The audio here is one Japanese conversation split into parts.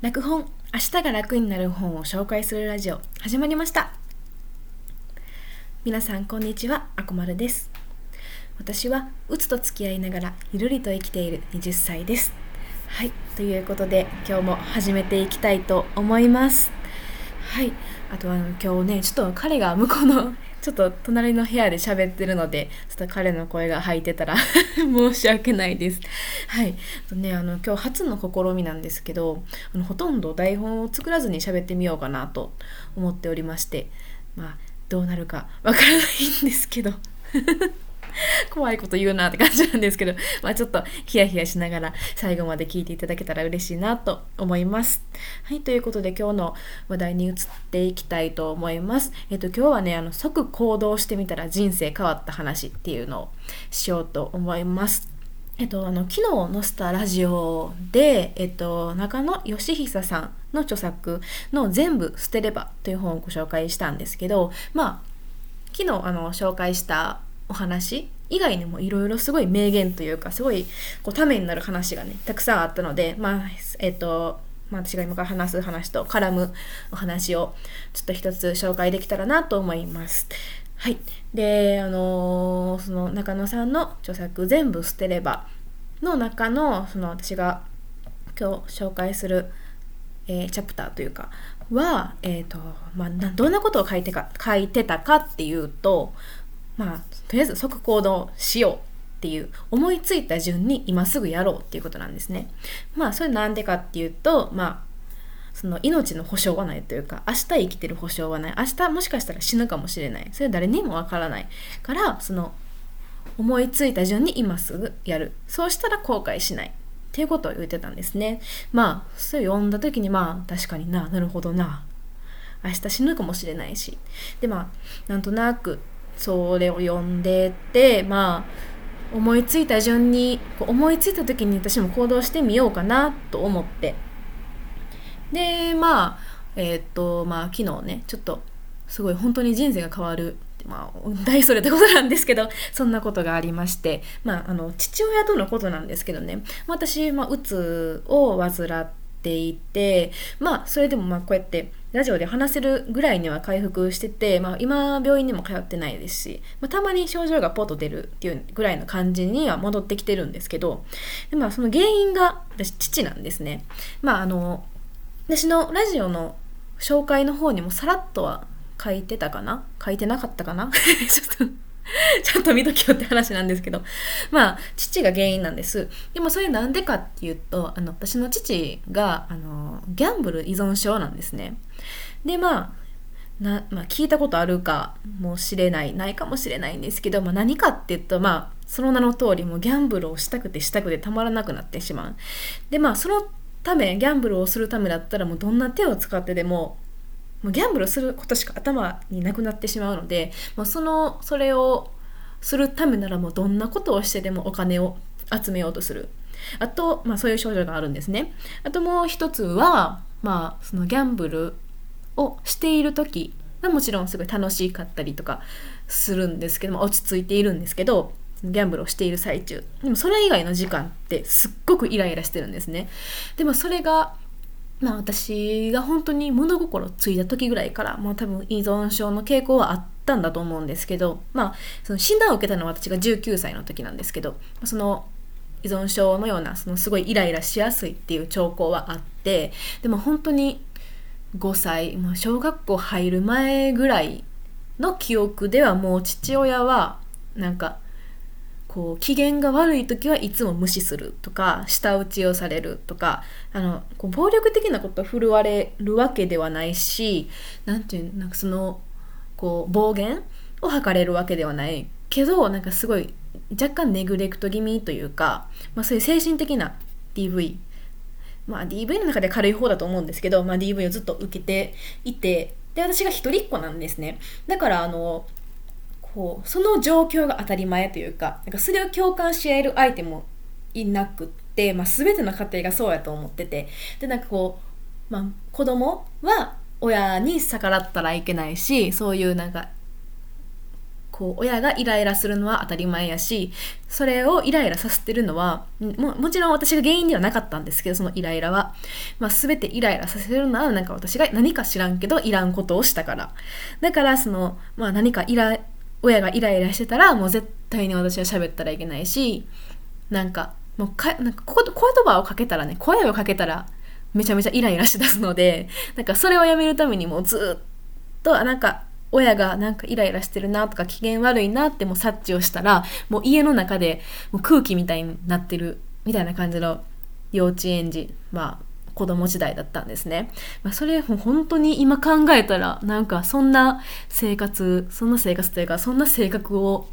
楽本明日が楽になる本を紹介するラジオ始まりました。皆さんこんにちは。あこまるです。私はうつと付き合いながらゆるりと生きている20歳です。はいということで今日も始めていきたいと思います。はいあとあの今日ねちょっと彼が向こうのちょっと隣の部屋で喋ってるので、ちょっと彼の声が入ってたら 申し訳ないです。はい。とね、あの、今日初の試みなんですけど、あのほとんど台本を作らずに喋ってみようかなと思っておりまして、まあ、どうなるかわからないんですけど。怖いこと言うなって感じなんですけど、まあちょっとヒヤヒヤしながら最後まで聞いていただけたら嬉しいなと思います。はい、ということで今日の話題に移っていきたいと思います。えっと今日はね、あの即行動してみたら人生変わった話っていうのをしようと思います。えっと、あの昨日載せたラジオで、えっと、中野義久さんの著作の「全部捨てれば」という本をご紹介したんですけどまあ昨日あの紹介したお話以外にもいろいろすごい名言というかすごいこうためになる話がねたくさんあったのでまあえっ、ー、とまあ、私が今から話す話と絡むお話をちょっと一つ紹介できたらなと思います。はい。で、あのー、その中野さんの著作全部捨てればの中のその私が今日紹介する、えー、チャプターというかは、えっ、ー、と、まあ、どんなことを書いてか書いてたかっていうと、まあ、とりあえず即行動しようっていう思いついた順に今すぐやろうっていうことなんですね。まあそれなんでかっていうとまあその命の保証はないというか明日生きてる保証はない。明日もしかしたら死ぬかもしれない。それは誰にもわからないからその思いついた順に今すぐやる。そうしたら後悔しないっていうことを言ってたんですね。まあそれを読んだ時にまあ確かにななるほどな。明日死ぬかもしれないし。でまあなんとなくそれを読んでってまあ思いついた順に思いついた時に私も行動してみようかなと思って。でまあえー、っとまあ昨日ねちょっとすごい本当に人生が変わるまあ、大それってことなんですけど、そんなことがありまして、まあ、あの、父親とのことなんですけどね、私、まあ、うつを患っていて、まあ、それでもまあ、こうやって、ラジオで話せるぐらいには回復してて、まあ、今病院にも通ってないですし、まあ、たまに症状がポッと出るっていうぐらいの感じには戻ってきてるんですけどで、まあ、その原因が私父なんですね。まあ、あの私のラジオの紹介の方にもさらっとは書いてたかな？書いてなかったかな？ちょっと ちゃんと見ときよって話なんですけど。まあ、父が原因なんです。でもそれなんでかっていうと、あの、私の父が、あの、ギャンブル依存症なんですね。で、まあ、なまあ、聞いたことあるかもしれないないかもしれないんですけど、まあ、何かっていうと、まあ、その名の通りもギャンブルをしたくてしたくてたまらなくなってしまうでまあそのためギャンブルをするためだったらもうどんな手を使ってでももうギャンブルすることしか頭になくなってしまうので、まあ、そのそれをするためならもうどんなことをしてでもお金を集めようとする。あと、まあ、そういう症状があるんですね。あともう一つは、まあ、そのギャンブルをしている時がもちろんすごい楽しかったりとかするんですけども落ち着いているんですけどギャンブルをしている最中。でもそれ以外の時間ってすっごくイライラしてるんですね。でもそれがまあ私が本当に物心ついた時ぐらいからもう多分依存症の傾向はあったんだと思うんですけどまあその診断を受けたのは私が19歳の時なんですけどその依存症のようなそのすごいイライラしやすいっていう兆候はあってでも本当に5歳、まあ、小学校入る前ぐらいの記憶ではもう父親はなんかこう機嫌が悪い時はいつも無視するとか舌打ちをされるとかあのこう暴力的なことを振るわれるわけではないし何ていうなんかそのこう暴言を吐かれるわけではないけどなんかすごい若干ネグレクト気味というか、まあ、そういう精神的な DV まあ DV の中で軽い方だと思うんですけど、まあ、DV をずっと受けていてで私が一人っ子なんですね。だからあのこうその状況が当たり前というかなんかそれを共感し合える相手もいなくって、まあ、全ての家庭がそうやと思っててでなんかこう、まあ、子供は親に逆らったらいけないしそういうなんかこう親がイライラするのは当たり前やしそれをイライラさせてるのはももちろん私が原因ではなかったんですけどそのイライラは、まあ、全てイライラさせるのはなんか私が何か知らんけどいらんことをしたから。だからその、まあ、何かイラ親がイライラしてたらもう絶対に私は喋ったらいけないしなんかもうかなんかこ言葉をかけたらね声をかけたらめちゃめちゃイライラしだすので なんかそれをやめるためにもうずっとなんか親がなんかイライラしてるなとか機嫌悪いなっても察知をしたらもう家の中でもう空気みたいになってるみたいな感じの幼稚園児まあ子供時代だったんですね。まあ、それ本当に今考えたらなんかそんな生活そんな生活というかそんな性格を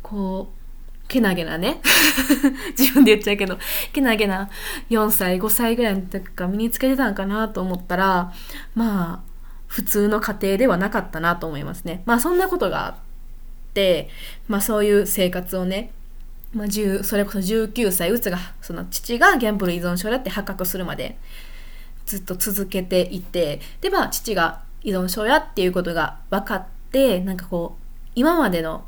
こうけなげなね 自分で言っちゃうけどけなげな4歳5歳ぐらいの時から身につけてたんかなと思ったらまあ普通の家庭ではなかったなと思いますねまあそんなことがあってまあそういう生活をねまあ、それこそ19歳うつがその父がギャンブル依存症だって発覚するまでずっと続けていてでまあ父が依存症やっていうことが分かってなんかこう今までの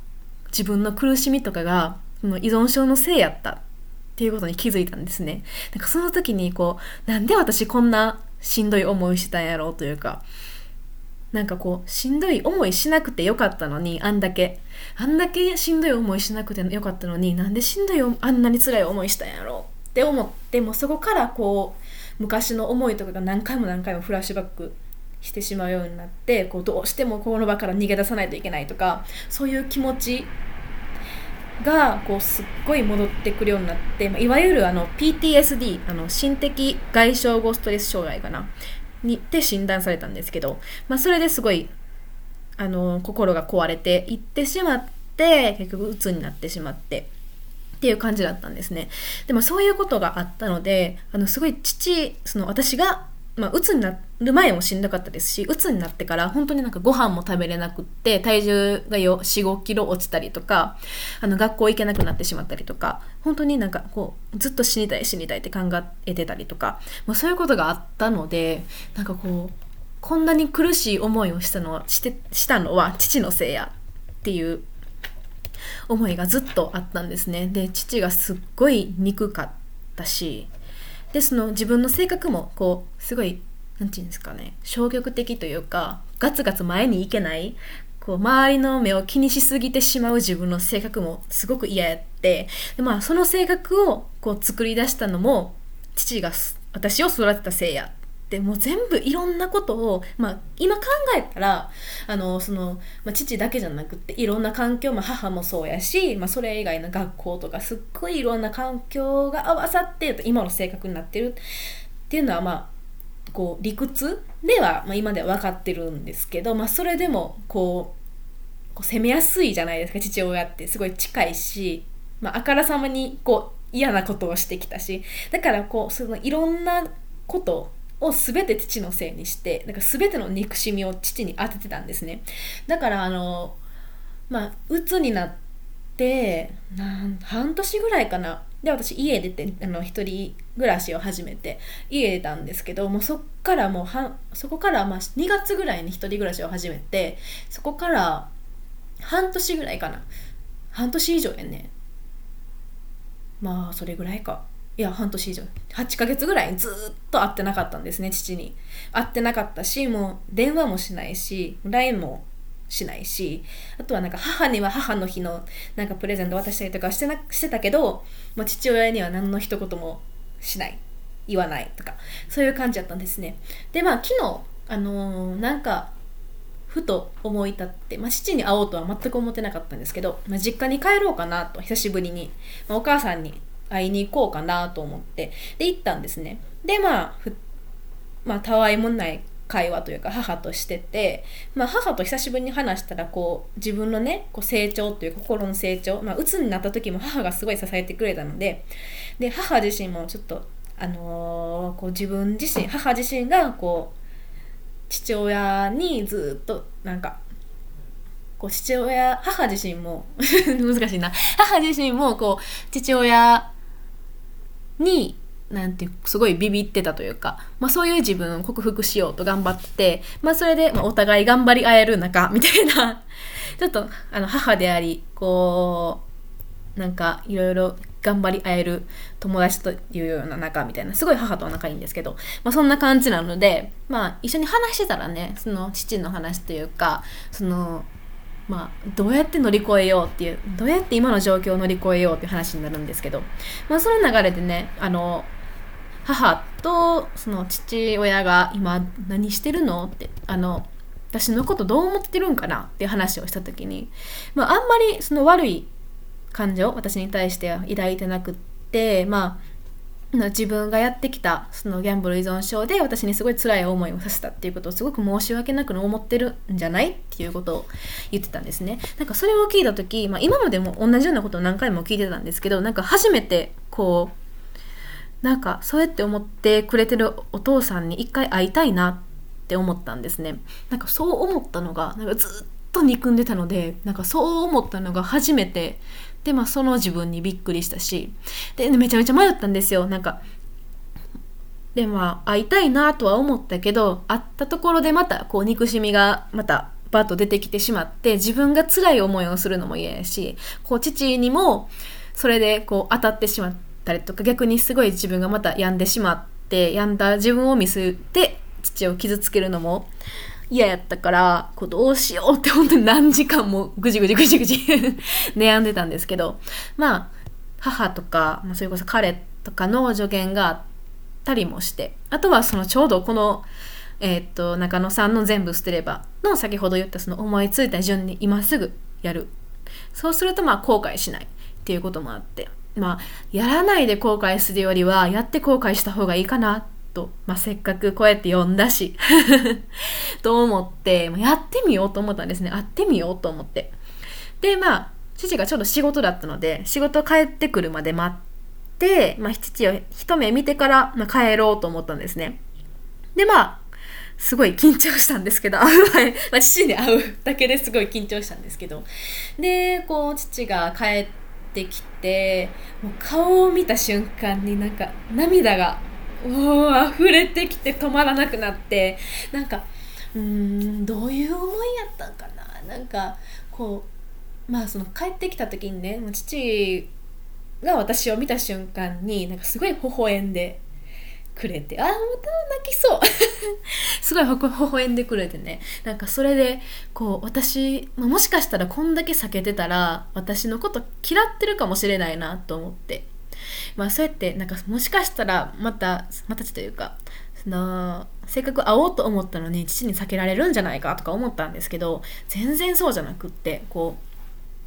自分の苦しみとかがその依存症のせいやったっていうことに気づいたんですね。なんかその時にこう、なんで私こんなしんどい思いしたんやろうというか、なんかこう、しんどい思いしなくてよかったのに、あんだけ、あんだけしんどい思いしなくてよかったのに、なんでしんどいあんなに辛い思いしたんやろって思って、もそこからこう、昔の思いとかが何回も何回もフラッシュバックしてしまうようになってこうどうしてもこの場から逃げ出さないといけないとかそういう気持ちがこうすっごい戻ってくるようになって、まあ、いわゆるあの PTSD あの心的外傷後ストレス障害かな。にって診断されたんですけど、まあ、それですごいあの心が壊れていってしまって結局鬱になってしまってっていう感じだったんですね。でもそういうことがあったのであのすごい父その私がまあ、鬱になる前もしんどかったですし、鬱になってから本当になんかご飯も食べれなくって、体重が4、5キロ落ちたりとか、あの学校行けなくなってしまったりとか、本当になんかこう、ずっと死にたい死にたいって考えてたりとか、まあ、そういうことがあったので、なんかこう、こんなに苦しい思いをしたのは、してしたのは父のせいやっていう思いがずっとあったんですね。で、父がすっごい憎かったし、でその自分の性格もこうすごい何て言うんですかね消極的というかガツガツ前に行けないこう周りの目を気にしすぎてしまう自分の性格もすごく嫌やってで、まあ、その性格をこう作り出したのも父が私を育てたせいやってもう全部いろんなことを、まあ、今考えたらあのその、まあ、父だけじゃなくていろんな環境、まあ、母もそうやし、まあ、それ以外の学校とかすっごいいろんな環境が合わさって今の性格になってるっていうのはまあこう理屈では、まあ、今では分かってるんですけど、まあ、それでもこうこう攻めやすいじゃないですか父親ってすごい近いし、まあ、あからさまにこう嫌なことをしてきたしだからこうそのいろんなことを全て父のせいにしてなんか全ての憎しみを父に当ててたんですね。だからあのまあ鬱になってなん半年ぐらいかな。で私家出てあの一人暮らしを始めて家出たんですけどもうそっからもうはそこからまあ2月ぐらいに一人暮らしを始めてそこから半年ぐらいかな。半年以上やね。まあそれぐらいか。いや半年以上。8ヶ月ぐらいずっと会ってなかったんですね父に。会ってなかったしもう電話もしないし LINE もしないしあとはなんか母には母の日のなんかプレゼント渡したりとかしてなしてたけど、まあ、父親には何の一言もしない。言わないとかそういう感じだったんですね。でまあ昨日あのー、なんかふと思い立って、まあ、父に会おうとは全く思ってなかったんですけど、まあ、実家に帰ろうかなと久しぶりに、まあ、お母さんに会いに行こうかなと思ってで行ったんですね。でまあまあたわいもない会話というか母としてて、まあ、母と久しぶりに話したらこう自分のねこう成長という心の成長、まあ、鬱になった時も母がすごい支えてくれたのでで母自身もちょっと、あのー、こう自分自身母自身がこう父親にずっとなんかこう父親母自身も 難しいな。母自身もこう父親になんていうすごいビビってたというか、まあ、そういう自分を克服しようと頑張って、まあ、それで、ま、お互い頑張り合える中みたいな。ちょっとあの母でありこうなんかいろいろ頑張り合える友達というような仲みたいな。すごい母とは仲いいんですけど、まあ、そんな感じなので、まあ、一緒に話してたらねその父の話というかそのまあ、どうやって乗り越えようっていうどうやって今の状況を乗り越えようっていう話になるんですけど、まあ、その流れでねあの母とその父親が今何してるのってあの私のことどう思ってるんかなっていう話をした時に、まあ、あんまりその悪い感情私に対しては抱いてなくってまあ自分がやってきたそのギャンブル依存症で私にすごい辛い思いをさせたっていうことをすごく申し訳なく思ってるんじゃないっていうことを言ってたんですね。なんかそれを聞いた時、まあ、今までも同じようなことを何回も聞いてたんですけどなんか初めてこうなんかそうやって思ってくれてるお父さんに一回会いたいなって思ったんですね。なんかそう思ったのがなんかずっと憎んでたのでなんかそう思ったのが初めて。でまあその自分にびっくりしたし。でめちゃめちゃ迷ったんですよ。なんかでまあ会いたいなとは思ったけど会ったところでまたこう憎しみがまたバッと出てきてしまって自分が辛い思いをするのも嫌やしこう父にもそれでこう当たってしまったりとか逆にすごい自分がまた病んでしまって病んだ自分を見せて父を傷つけるのも嫌やったからこうどうしようって本当に何時間もぐじぐじぐじぐじ 悩んでたんですけどまあ母とかそれこそ彼とかの助言があったりもしてあとはそのちょうどこのえー、と中野さんの「全部捨てれば」の先ほど言ったその思いついた順に今すぐやる。そうするとまあ後悔しないっていうこともあって。まあやらないで後悔するよりはやって後悔した方がいいかなと、まあ、せっかくこうやって読んだし。と思って、やってみようと思ったんですね。会ってみようと思って。でまあ父がちょうど仕事だったので仕事帰ってくるまで待って、まあ、父を一目見てから、まあ、帰ろうと思ったんですね。でまあすごい緊張したんですけど、会う前、まあ、父に会うだけですごい緊張したんですけど、で、こう、父が帰ってきてて、もう顔を見た瞬間になんか涙がお溢れてきて止まらなくなってなんかうんどういう思いやったんかな？なんかこうまあその帰ってきた時にね父が私を見た瞬間になんかすごい微笑んでくれてああまた泣きそう。すごい微笑んでくれてね。なんかそれでこう私、まあ、もしかしたらこんだけ避けてたら私のこと嫌ってるかもしれないなと思って。まあそうやってなんかもしかしたらまたまたちというかそのせっかく会おうと思ったのに父に避けられるんじゃないかとか思ったんですけど全然そうじゃなくってこう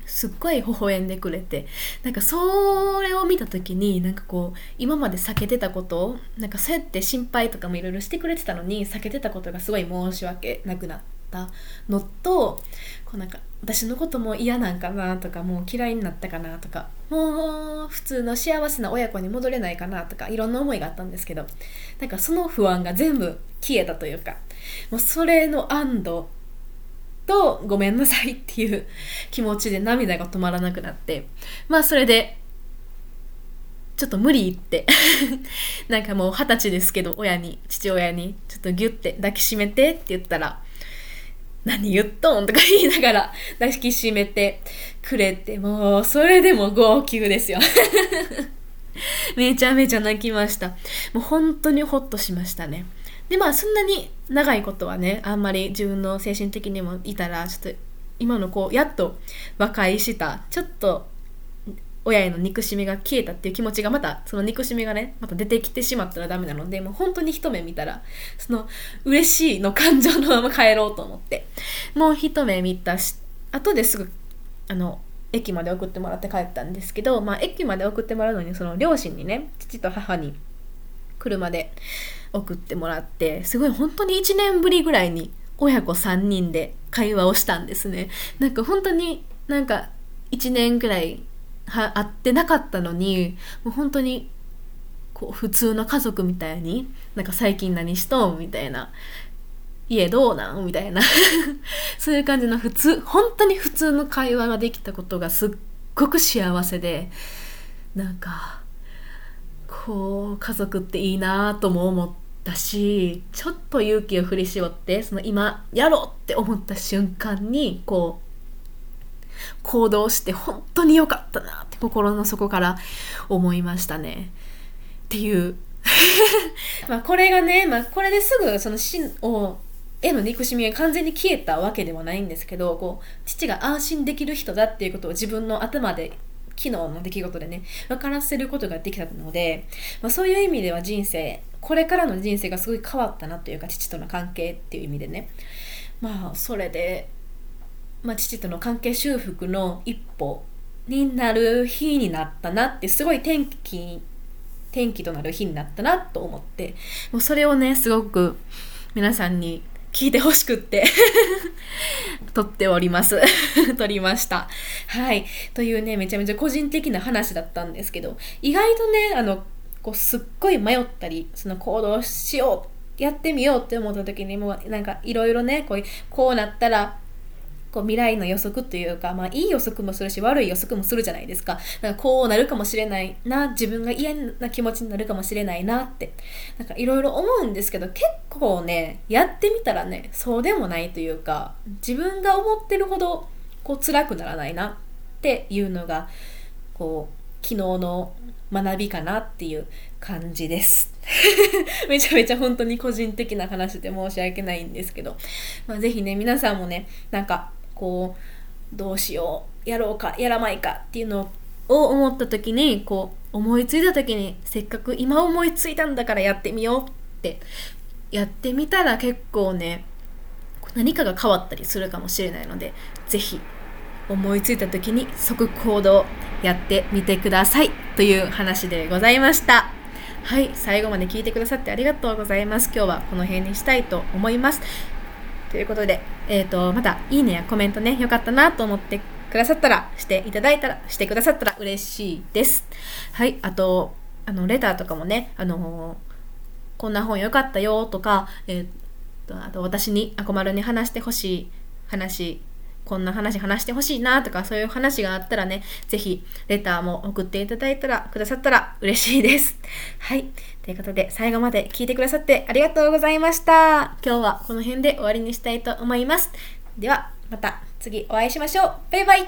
すっごい微笑んでくれてなんかそれを見た時になんかこう今まで避けてたことなんかそうやって心配とかもいろいろしてくれてたのに避けてたことがすごい申し訳なくなったのとこうなんか私のことも嫌なんかなとかもう嫌いになったかなとかもう普通の幸せな親子に戻れないかなとかいろんな思いがあったんですけどなんかその不安が全部消えたというかもうそれの安堵とごめんなさいっていう気持ちで涙が止まらなくなってまあそれでちょっと無理言って なんかもう二十歳ですけど親に父親にちょっとギュッて抱きしめてって言ったら何言っとんとか言いながら抱きしめてくれて、もうそれでも号泣ですよ。めちゃめちゃ泣きました。もう本当にホッとしましたね。で、まあそんなに長いことはね、あんまり自分の精神的にもいたら、ちょっと今のこう、やっと和解した、ちょっと親への憎しみが消えたっていう気持ちがまたその憎しみがねまた出てきてしまったらダメなのでもう本当に一目見たらその嬉しいの感情のまま帰ろうと思ってもう一目見たし後ですぐあの駅まで送ってもらって帰ったんですけど、まあ、駅まで送ってもらうのにその両親にね父と母に車で送ってもらってすごい本当に1年ぶりぐらいに親子3人で会話をしたんですね。なんか本当になんか1年ぐらいは会ってなかったのにもう本当にこう普通の家族みたいになんか最近何しとんみたいな家どうなんみたいな そういう感じの普通本当に普通の会話ができたことがすっごく幸せでなんかこう家族っていいなとも思ったしちょっと勇気を振り絞ってその今やろうって思った瞬間にこう行動して本当に良かったなって心の底から思いましたね。っていう。まあこれがね、まあ、これですぐその死をへの憎しみが完全に消えたわけではないんですけどこう父が安心できる人だっていうことを自分の頭で昨日の出来事でね分からせることができたので、まあ、そういう意味では人生これからの人生がすごい変わったなというか父との関係っていう意味でね。まあそれで、まあ、父との関係修復の一歩になる日になったなってすごい天気転機となる日になったなと思ってもうそれをねすごく皆さんに聞いてほしくって。撮っております。撮りました。はい。というねめちゃめちゃ個人的な話だったんですけど意外とねあのこうすっごい迷ったりその行動しようやってみようって思った時にもうなんかいろいろねこうこうなったらこう未来の予測というか、まあ、いい予測もするし悪い予測もするじゃないですか。なんかこうなるかもしれないな、自分が嫌な気持ちになるかもしれないなって、なんかいろいろ思うんですけど、結構ね、やってみたらね、そうでもないというか、自分が思ってるほどこう辛くならないなっていうのが、こう、昨日の学びかなっていう感じです。めちゃめちゃ本当に個人的な話で申し訳ないんですけど、まあ、ぜひね、皆さんもね、なんかこうどうしようやろうかやらないかっていうのを思った時にこう思いついた時にせっかく今思いついたんだからやってみようってやってみたら結構ね何かが変わったりするかもしれないので是非思いついた時に即行動やってみてくださいという話でございました。はい最後まで聞いてくださってありがとうございます。今日はこの辺にしたいと思います。ということで、えっ、ー、と、また、いいねやコメントね、よかったなと思ってくださったら、していただいたら、してくださったら嬉しいです。はい、あと、あの、レターとかもね、あのこんな本よかったよとか、えっ、ー、と、あと私に、あこまるに話してほしい話、こんな話話してほしいなとかそういう話があったらね、ぜひレターも送っていただいたら、くださったら嬉しいです。はい。ということで、最後まで聞いてくださってありがとうございました。今日はこの辺で終わりにしたいと思います。では、また次お会いしましょう。バイバイ